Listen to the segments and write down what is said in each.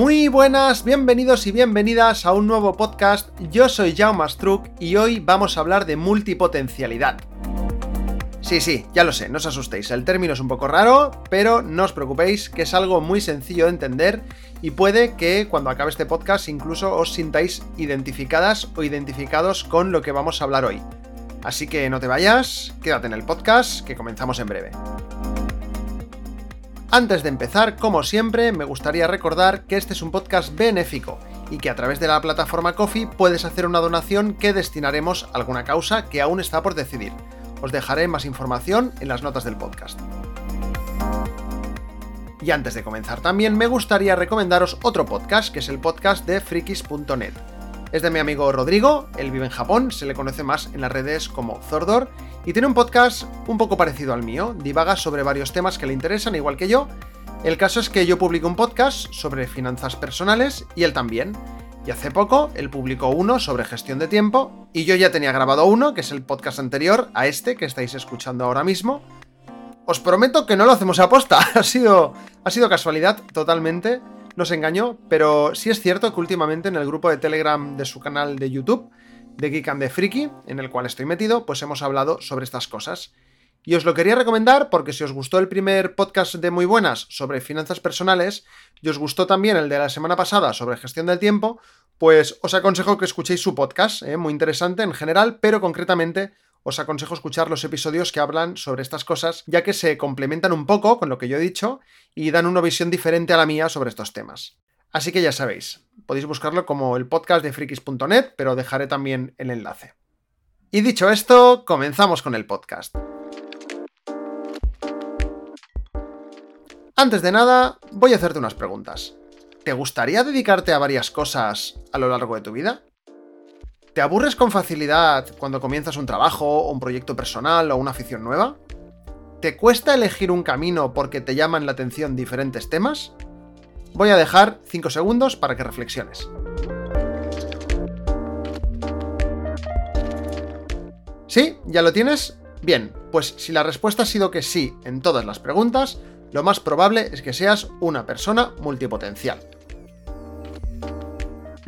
Muy buenas, bienvenidos y bienvenidas a un nuevo podcast. Yo soy Jaume Struck y hoy vamos a hablar de multipotencialidad. Sí, sí, ya lo sé, no os asustéis, el término es un poco raro, pero no os preocupéis, que es algo muy sencillo de entender y puede que cuando acabe este podcast incluso os sintáis identificadas o identificados con lo que vamos a hablar hoy. Así que no te vayas, quédate en el podcast, que comenzamos en breve. Antes de empezar, como siempre, me gustaría recordar que este es un podcast benéfico y que a través de la plataforma Coffee puedes hacer una donación que destinaremos a alguna causa que aún está por decidir. Os dejaré más información en las notas del podcast. Y antes de comenzar también me gustaría recomendaros otro podcast, que es el podcast de frikis.net. Es de mi amigo Rodrigo, él vive en Japón, se le conoce más en las redes como Zordor, y tiene un podcast un poco parecido al mío, divaga sobre varios temas que le interesan, igual que yo. El caso es que yo publico un podcast sobre finanzas personales y él también. Y hace poco él publicó uno sobre gestión de tiempo y yo ya tenía grabado uno, que es el podcast anterior a este que estáis escuchando ahora mismo. Os prometo que no lo hacemos a posta, ha sido, ha sido casualidad totalmente nos engañó, pero sí es cierto que últimamente en el grupo de Telegram de su canal de YouTube, de Geek and the Freaky, en el cual estoy metido, pues hemos hablado sobre estas cosas. Y os lo quería recomendar porque si os gustó el primer podcast de Muy Buenas sobre finanzas personales y os gustó también el de la semana pasada sobre gestión del tiempo, pues os aconsejo que escuchéis su podcast, ¿eh? muy interesante en general, pero concretamente os aconsejo escuchar los episodios que hablan sobre estas cosas, ya que se complementan un poco con lo que yo he dicho y dan una visión diferente a la mía sobre estos temas. Así que ya sabéis, podéis buscarlo como el podcast de frikis.net, pero dejaré también el enlace. Y dicho esto, comenzamos con el podcast. Antes de nada, voy a hacerte unas preguntas. ¿Te gustaría dedicarte a varias cosas a lo largo de tu vida? ¿Te aburres con facilidad cuando comienzas un trabajo, un proyecto personal o una afición nueva? ¿Te cuesta elegir un camino porque te llaman la atención diferentes temas? Voy a dejar 5 segundos para que reflexiones. ¿Sí? ¿Ya lo tienes? Bien, pues si la respuesta ha sido que sí en todas las preguntas, lo más probable es que seas una persona multipotencial.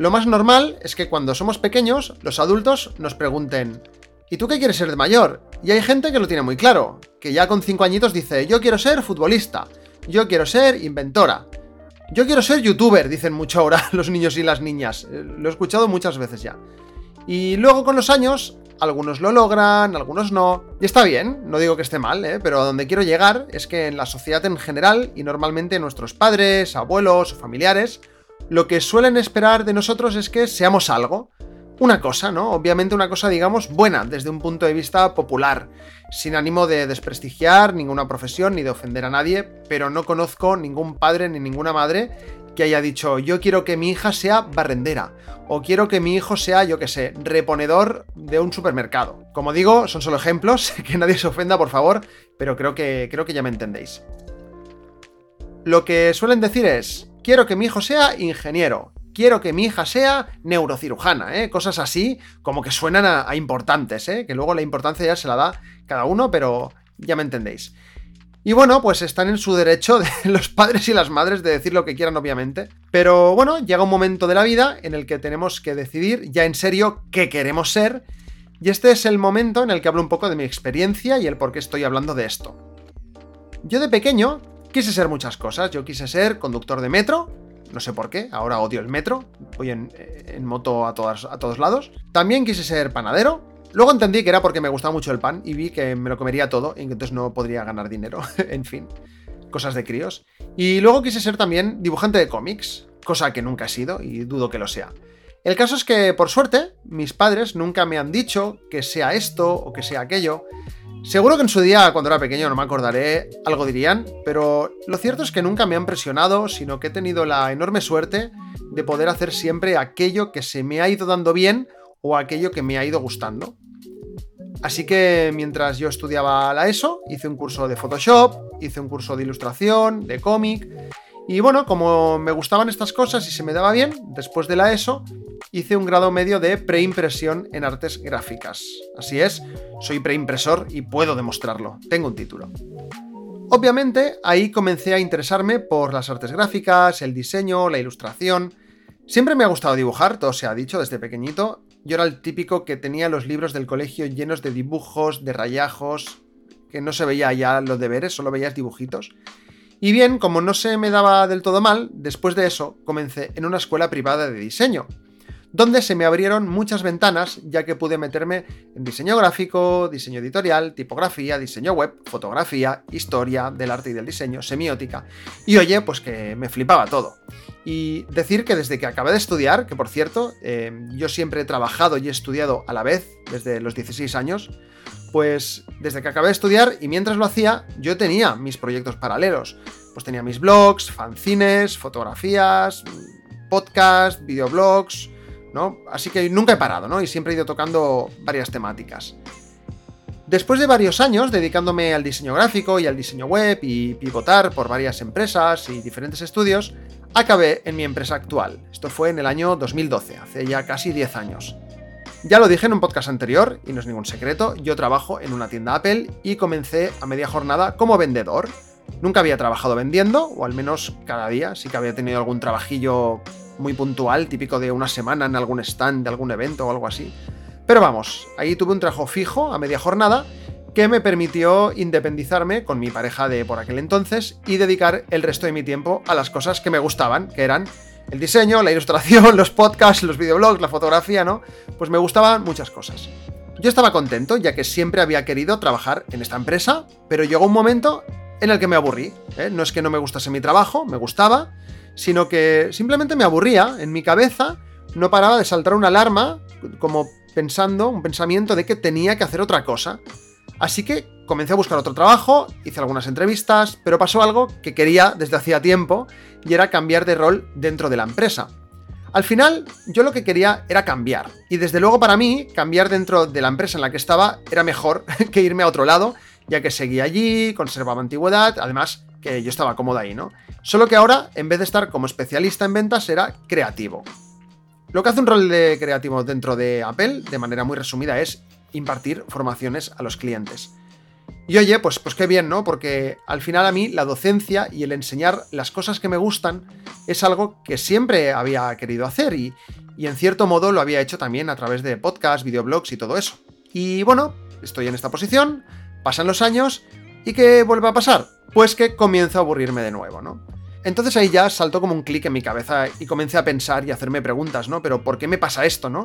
Lo más normal es que cuando somos pequeños, los adultos nos pregunten, ¿y tú qué quieres ser de mayor? Y hay gente que lo tiene muy claro, que ya con 5 añitos dice, yo quiero ser futbolista, yo quiero ser inventora, yo quiero ser youtuber, dicen mucho ahora los niños y las niñas, eh, lo he escuchado muchas veces ya. Y luego con los años, algunos lo logran, algunos no. Y está bien, no digo que esté mal, ¿eh? pero a donde quiero llegar es que en la sociedad en general, y normalmente nuestros padres, abuelos o familiares, lo que suelen esperar de nosotros es que seamos algo. Una cosa, ¿no? Obviamente una cosa, digamos, buena desde un punto de vista popular, sin ánimo de desprestigiar ninguna profesión ni de ofender a nadie, pero no conozco ningún padre ni ninguna madre que haya dicho yo quiero que mi hija sea barrendera o quiero que mi hijo sea, yo que sé, reponedor de un supermercado. Como digo, son solo ejemplos, que nadie se ofenda, por favor, pero creo que, creo que ya me entendéis. Lo que suelen decir es, quiero que mi hijo sea ingeniero, quiero que mi hija sea neurocirujana, ¿eh? cosas así como que suenan a, importantes, ¿eh? que luego la importancia ya se la da cada uno, pero ya me entendéis. Y bueno, pues están en su derecho de los padres y las madres de decir lo que quieran, obviamente. Pero bueno, llega un momento de la vida en el que tenemos que decidir ya en serio qué queremos ser. Y este es el momento en el que hablo un poco de mi experiencia y el por qué estoy hablando de esto. Yo de pequeño Quise ser muchas cosas. Yo quise ser conductor de metro. No sé por qué, ahora odio el metro. Voy en, moto a, a todos lados. También quise ser panadero. Luego entendí que era porque me gustaba mucho el pan y vi que me lo comería todo y entonces no podría ganar dinero. en fin, cosas de críos. Y luego quise ser también dibujante de cómics, cosa que nunca he sido y dudo que lo sea. El caso es que, por suerte, mis padres nunca me han dicho que sea esto o que sea aquello. Seguro que en su día, cuando era pequeño, no me acordaré, algo dirían, pero lo cierto es que nunca me han presionado, sino que he tenido la enorme suerte de poder hacer siempre aquello que se me ha ido dando bien o aquello que me ha ido gustando. Así que mientras yo estudiaba la ESO, hice un curso de Photoshop, hice un curso de ilustración, de cómic, y bueno, como me gustaban estas cosas y se me daba bien, después de la ESO, hice un grado medio de preimpresión en artes gráficas. Así es, soy preimpresor y puedo demostrarlo, tengo un título. Obviamente, ahí comencé a interesarme por las artes gráficas, el diseño, la ilustración. Siempre me ha gustado dibujar, todo se ha dicho desde pequeñito, yo era el típico que tenía los libros del colegio llenos de dibujos, de rayajos, que no se veía ya los deberes, solo veías dibujitos. Y bien, como no se me daba del todo mal, después de eso comencé en una escuela privada de diseño, donde se me abrieron muchas ventanas, ya que pude meterme en diseño gráfico, diseño editorial, tipografía, diseño web, fotografía, historia del arte y del diseño, semiótica. Y oye, pues que me flipaba todo. Y decir que desde que acabé de estudiar, que por cierto, eh, yo siempre he trabajado y he estudiado a la vez, desde los 16 años, pues desde que acabé de estudiar y mientras lo hacía, yo tenía mis proyectos paralelos. Pues tenía mis blogs, fanzines, fotografías, podcast, videoblogs, ¿no? Así que nunca he parado, ¿no? Y siempre he ido tocando varias temáticas. Después de varios años dedicándome al diseño gráfico y al diseño web y pivotar por varias empresas y diferentes estudios, acabé en mi empresa actual. Esto fue en el año 2012, hace ya casi 10 años. Ya lo dije en un podcast anterior, y no es ningún secreto, yo trabajo en una tienda Apple y comencé a media jornada como vendedor. Nunca había trabajado vendiendo, o al menos cada día, sí que había tenido algún trabajillo muy puntual, típico de una semana en algún stand de algún evento o algo así. Pero vamos, ahí tuve un trabajo fijo a media jornada que me permitió independizarme con mi pareja de por aquel entonces y dedicar el resto de mi tiempo a las cosas que me gustaban, que eran el diseño, la ilustración, los podcasts, los videoblogs, la fotografía, ¿no? Pues me gustaban muchas cosas. Yo estaba contento, ya que siempre había querido trabajar en esta empresa, pero llegó un momento en el que me aburrí. ¿eh? No es que no me gustase mi trabajo, me gustaba, sino que simplemente me aburría. En mi cabeza no paraba de saltar una alarma, como pensando, un pensamiento de que tenía que hacer otra cosa. Así que comencé a buscar otro trabajo, hice algunas entrevistas, pero pasó algo que quería desde hacía tiempo y era cambiar de rol dentro de la empresa. Al final, yo lo que quería era cambiar. Y desde luego para mí, cambiar dentro de la empresa en la que estaba era mejor que irme a otro lado, ya que seguía allí, conservaba antigüedad, además que yo estaba cómodo ahí, ¿no? Solo que ahora, en vez de estar como especialista en ventas, era creativo. Lo que hace un rol de creativo dentro de Apple, de manera muy resumida, es impartir formaciones a los clientes. Y oye, pues, pues qué bien, ¿no? Porque al final a mí la docencia y el enseñar las cosas que me gustan es algo que siempre había querido hacer y, y en cierto modo lo había hecho también a través de podcasts, videoblogs y todo eso. Y bueno, estoy en esta posición, pasan los años y ¿qué vuelve a pasar? Pues que comienzo a aburrirme de nuevo, ¿no? Entonces ahí ya saltó como un clic en mi cabeza y comencé a pensar y a hacerme preguntas, ¿no? Pero ¿por qué me pasa esto, no?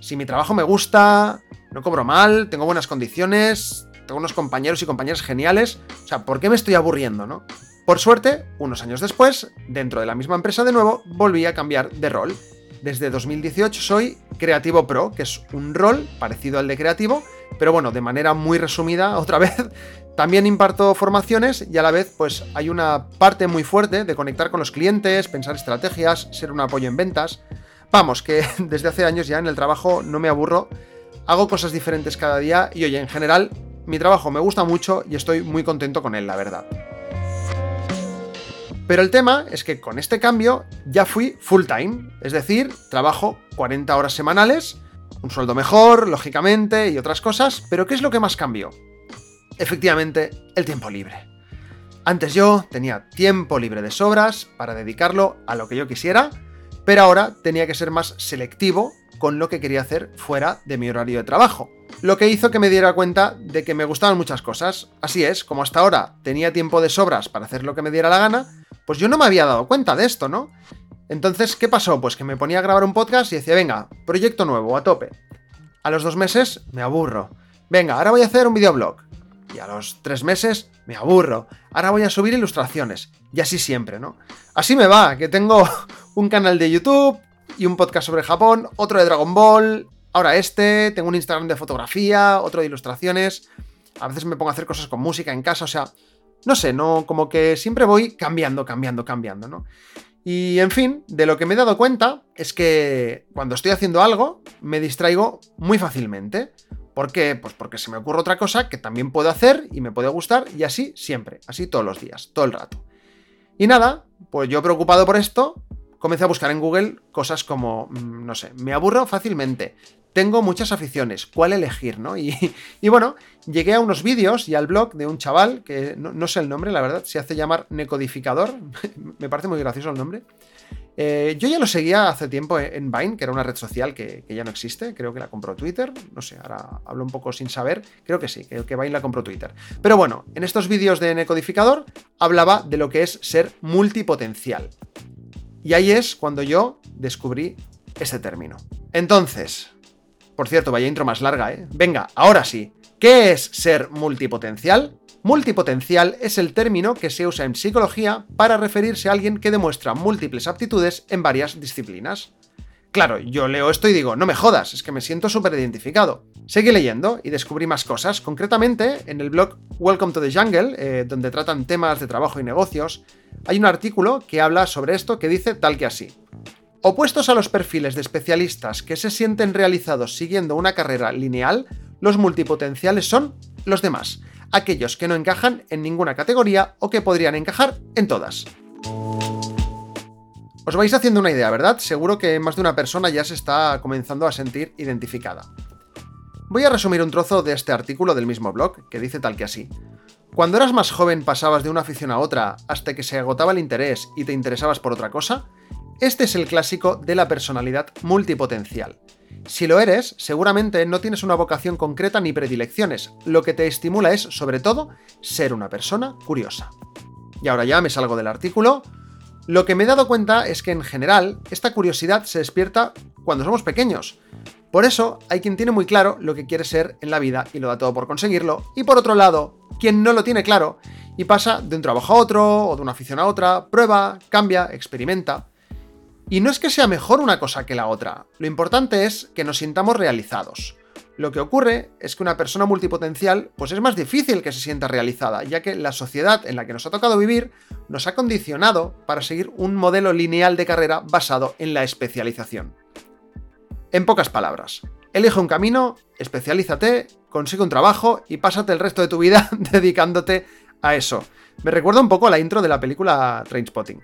Si mi trabajo me gusta, no cobro mal, tengo buenas condiciones, tengo unos compañeros y compañeras geniales, o sea, ¿por qué me estoy aburriendo, no? Por suerte, unos años después, dentro de la misma empresa de nuevo, volví a cambiar de rol. Desde 2018 soy Creativo Pro, que es un rol parecido al de Creativo, pero bueno, de manera muy resumida, otra vez, también imparto formaciones y a la vez pues hay una parte muy fuerte de conectar con los clientes, pensar estrategias, ser un apoyo en ventas. Vamos, que desde hace años ya en el trabajo no me aburro, hago cosas diferentes cada día y oye, en general mi trabajo me gusta mucho y estoy muy contento con él, la verdad. Pero el tema es que con este cambio ya fui full time, es decir, trabajo 40 horas semanales, un sueldo mejor, lógicamente, y otras cosas, pero ¿qué es lo que más cambió? efectivamente, el tiempo libre. Antes yo tenía tiempo libre de sobras para dedicarlo a lo que yo quisiera, pero ahora tenía que ser más selectivo con lo que quería hacer fuera de mi horario de trabajo. Lo que hizo que me diera cuenta de que me gustaban muchas cosas. Así es, como hasta ahora tenía tiempo de sobras para hacer lo que me diera la gana, pues yo no me había dado cuenta de esto, ¿no? Entonces, ¿qué pasó? Pues que me ponía a grabar un podcast y decía, venga, proyecto nuevo, a tope. A los dos meses me aburro. Venga, ahora voy a hacer un videoblog y a los tres meses me aburro. Ahora voy a subir ilustraciones. Y así siempre, ¿no? Así me va, que tengo un canal de YouTube y un podcast sobre Japón, otro de Dragon Ball, ahora este, tengo un Instagram de fotografía, otro de ilustraciones. A veces me pongo a hacer cosas con música en casa, o sea, no sé, no, como que siempre voy cambiando, cambiando, cambiando, ¿no? Y en fin, de lo que me he dado cuenta es que cuando estoy haciendo algo me distraigo muy fácilmente. ¿Por qué? Pues porque se me ocurre otra cosa que también puedo hacer y me puede gustar y así siempre, así todos los días, todo el rato. Y nada, pues yo preocupado por esto, comencé a buscar en Google cosas como, mm, no sé, me aburro fácilmente, tengo muchas aficiones, ¿cuál elegir? ¿no? Y, bueno, llegué a unos vídeos y al blog de un chaval, que no, sé el nombre, la verdad, se hace llamar Necodificador, me parece muy gracioso el nombre. Eh, yo ya lo seguía hace tiempo en Vine, que era una red social que, ya no existe, creo que la compró Twitter, no sé, ahora hablo un poco sin saber, creo que sí, que, que Vine la compró Twitter. Pero bueno, en estos vídeos de Necodificador hablaba de lo que es ser multipotencial. Y ahí es cuando yo descubrí este término. Entonces, por cierto, vaya intro más larga, ¿eh? Venga, ahora sí. ¿Qué es ser multipotencial? Multipotencial es el término que se usa en psicología para referirse a alguien que demuestra múltiples aptitudes en varias disciplinas. Claro, yo leo esto y digo, no me jodas, es que me siento súper identificado. Seguí leyendo y descubrí más cosas, concretamente en el blog Welcome to the Jungle, eh, donde tratan temas de trabajo y negocios, hay un artículo que habla sobre esto que dice tal que así. Opuestos a los perfiles de especialistas que se sienten realizados siguiendo una carrera lineal, los multipotenciales son los demás, aquellos que no encajan en ninguna categoría o que podrían encajar en todas. Os vais haciendo una idea, ¿verdad? Seguro que más de una persona ya se está comenzando a sentir identificada. Voy a resumir un trozo de este artículo del mismo blog, que dice tal que así. Cuando eras más joven pasabas de una afición a otra hasta que se agotaba el interés y te interesabas por otra cosa, este es el clásico de la personalidad multipotencial. Si lo eres, seguramente no tienes una vocación concreta ni predilecciones, lo que te estimula es, sobre todo, ser una persona curiosa. Y ahora ya me salgo del artículo. Lo que me he dado cuenta es que en general esta curiosidad se despierta cuando somos pequeños. Por eso hay quien tiene muy claro lo que quiere ser en la vida y lo da todo por conseguirlo, y por otro lado, quien no lo tiene claro y pasa de un trabajo a otro o de una afición a otra, prueba, cambia, experimenta. Y no es que sea mejor una cosa que la otra, lo importante es que nos sintamos realizados. Lo que ocurre es que una persona multipotencial pues es más difícil que se sienta realizada, ya que la sociedad en la que nos ha tocado vivir nos ha condicionado para seguir un modelo lineal de carrera basado en la especialización. En pocas palabras, elige un camino, especialízate, consigue un trabajo y pásate el resto de tu vida dedicándote a eso. Me recuerda un poco a la intro de la película Trainspotting.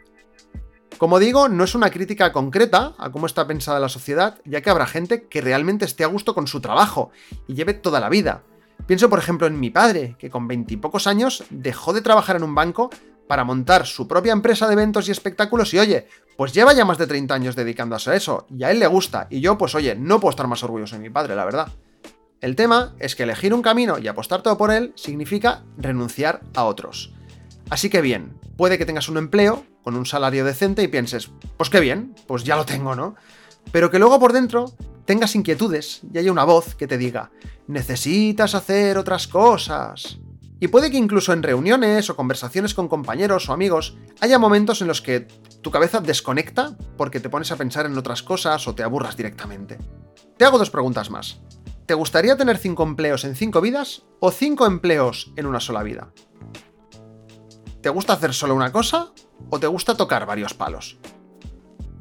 Como digo, no es una crítica concreta a cómo está pensada la sociedad, ya que habrá gente que realmente esté a gusto con su trabajo y lleve toda la vida. Pienso, por ejemplo, en mi padre, que con veintipocos años dejó de trabajar en un banco para montar su propia empresa de eventos y espectáculos y oye, pues lleva ya más de 30 años dedicándose a eso, y a él le gusta, y yo pues oye, no puedo estar más orgulloso de mi padre, la verdad. El tema es que elegir un camino y apostar todo por él significa renunciar a otros. Así que bien, puede que tengas un empleo con un salario decente y pienses, pues qué bien, pues ya lo tengo, ¿no? Pero que luego por dentro tengas inquietudes y haya una voz que te diga, necesitas hacer otras cosas. Y puede que incluso en reuniones o conversaciones con compañeros o amigos haya momentos en los que tu cabeza desconecta porque te pones a pensar en otras cosas o te aburras directamente. Te hago dos preguntas más. ¿Te gustaría tener cinco empleos en cinco vidas o cinco empleos en una sola vida? ¿Te gusta hacer solo una cosa o te gusta tocar varios palos?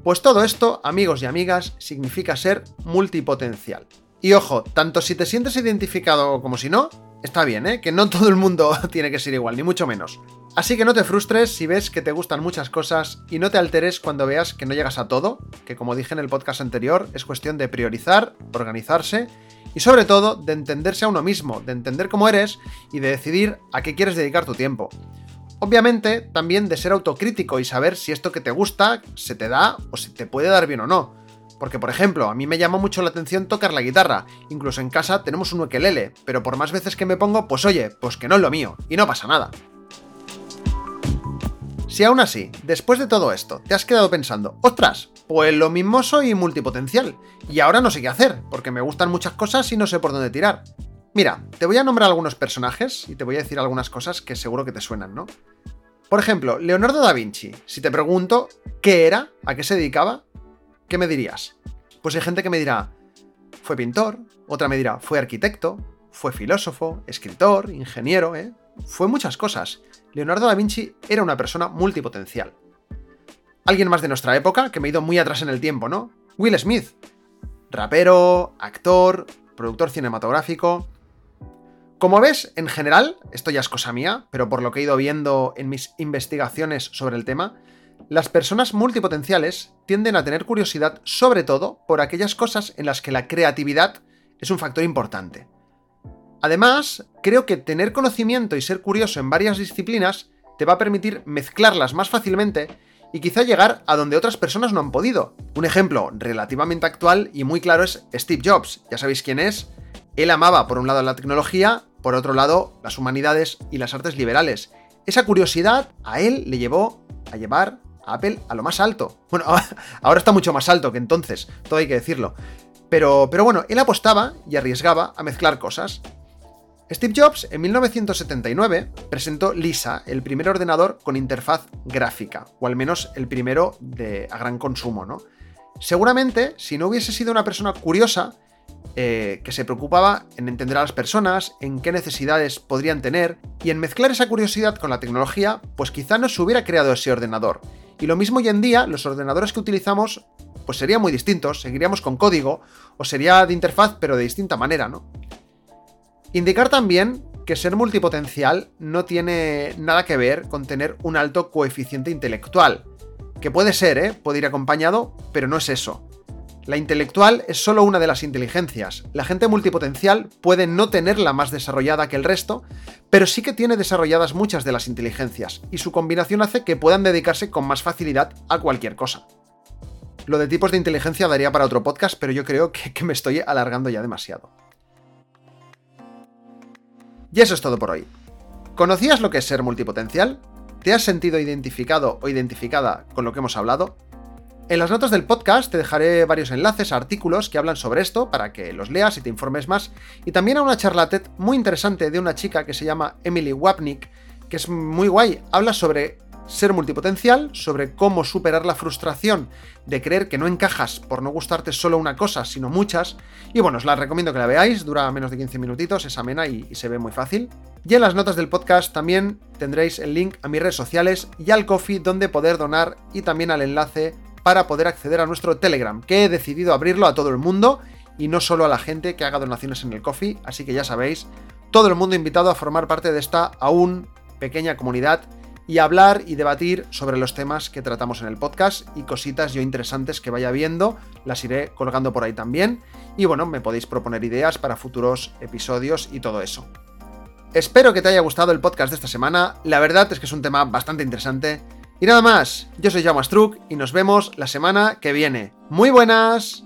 Pues todo esto, amigos y amigas, significa ser multipotencial. Y ojo, tanto si te sientes identificado como si no, está bien, ¿eh? Que no todo el mundo tiene que ser igual, ni mucho menos. Así que no te frustres si ves que te gustan muchas cosas y no te alteres cuando veas que no llegas a todo, que como dije en el podcast anterior, es cuestión de priorizar, organizarse y sobre todo de entenderse a uno mismo, de entender cómo eres y de decidir a qué quieres dedicar tu tiempo. Obviamente, también de ser autocrítico y saber si esto que te gusta se te da o si te puede dar bien o no. Porque, por ejemplo, a mí me llama mucho la atención tocar la guitarra. Incluso en casa tenemos un ukelele, pero por más veces que me pongo, pues oye, pues que no es lo mío, y no pasa nada. Si aún así, después de todo esto, te has quedado pensando, ostras, pues lo mismo soy multipotencial, y ahora no sé qué hacer, porque me gustan muchas cosas y no sé por dónde tirar. Mira, te voy a nombrar algunos personajes y te voy a decir algunas cosas que seguro que te suenan, ¿no? Por ejemplo, Leonardo da Vinci. Si te pregunto qué era, a qué se dedicaba, ¿qué me dirías? Pues hay gente que me dirá, fue pintor, otra me dirá, fue arquitecto, fue filósofo, escritor, ingeniero, ¿eh? Fue muchas cosas. Leonardo da Vinci era una persona multipotencial. alguien más de nuestra época, que me he ido muy atrás en el tiempo, ¿no? Will Smith. Rapero, actor, productor cinematográfico. Como ves, en general, esto ya es cosa mía, pero por lo que he ido viendo en mis investigaciones sobre el tema, las personas multipotenciales tienden a tener curiosidad sobre todo por aquellas cosas en las que la creatividad es un factor importante. Además, creo que tener conocimiento y ser curioso en varias disciplinas te va a permitir mezclarlas más fácilmente y quizá llegar a donde otras personas no han podido. Un ejemplo relativamente actual y muy claro es Steve Jobs, ya sabéis quién es. Él amaba por un lado la tecnología, por otro lado las humanidades y las artes liberales. Esa curiosidad a él le llevó a llevar Apple a lo más alto. Bueno, ahora está mucho más alto que entonces, todo hay que decirlo. Pero, pero bueno, él apostaba y arriesgaba a mezclar cosas. Steve Jobs en 1979 presentó Lisa, el primer ordenador con interfaz gráfica, o al menos el primero de, a gran consumo, ¿no? Seguramente, si no hubiese sido una persona curiosa, eh, que se preocupaba en entender a las personas, en qué necesidades podrían tener, y en mezclar esa curiosidad con la tecnología, pues quizá no se hubiera creado ese ordenador. Y lo mismo hoy en día, los ordenadores que utilizamos, pues serían muy distintos, seguiríamos con código, o sería de interfaz, pero de distinta manera, ¿no? Indicar también que ser multipotencial no tiene nada que ver con tener un alto coeficiente intelectual. Que puede ser, ¿eh? Puede ir acompañado, pero no es eso. La intelectual es solo una de las inteligencias. La gente multipotencial puede no tenerla más desarrollada que el resto, pero sí que tiene desarrolladas muchas de las inteligencias, y su combinación hace que puedan dedicarse con más facilidad a cualquier cosa. Lo de tipos de inteligencia daría para otro podcast, pero yo creo que, me estoy alargando ya demasiado. Y eso es todo por hoy. ¿Conocías lo que es ser multipotencial? ¿Te has sentido identificado o identificada con lo que hemos hablado? En las notas del podcast te dejaré varios enlaces a artículos que hablan sobre esto para que los leas y te informes más, y también a una charla TED muy interesante de una chica que se llama Emily Wapnick, que es muy guay, habla sobre ser multipotencial, sobre cómo superar la frustración de creer que no encajas por no gustarte solo una cosa, sino muchas. Y bueno, os la recomiendo que la veáis, dura menos de 15 minutitos, es amena y, y se ve muy fácil. Y en las notas del podcast también tendréis el link a mis redes sociales y al coffee donde poder donar y también al enlace para poder acceder a nuestro Telegram, que he decidido abrirlo a todo el mundo y no solo a la gente que haga donaciones en el coffee, así que ya sabéis, todo el mundo invitado a formar parte de esta aún pequeña comunidad y hablar y debatir sobre los temas que tratamos en el podcast y cositas yo interesantes que vaya viendo, las iré colgando por ahí también. Y bueno, me podéis proponer ideas para futuros episodios y todo eso. Espero que te haya gustado el podcast de esta semana, la verdad es que es un tema bastante interesante. Y nada más, yo soy Jaume Struck y nos vemos la semana que viene. ¡Muy buenas!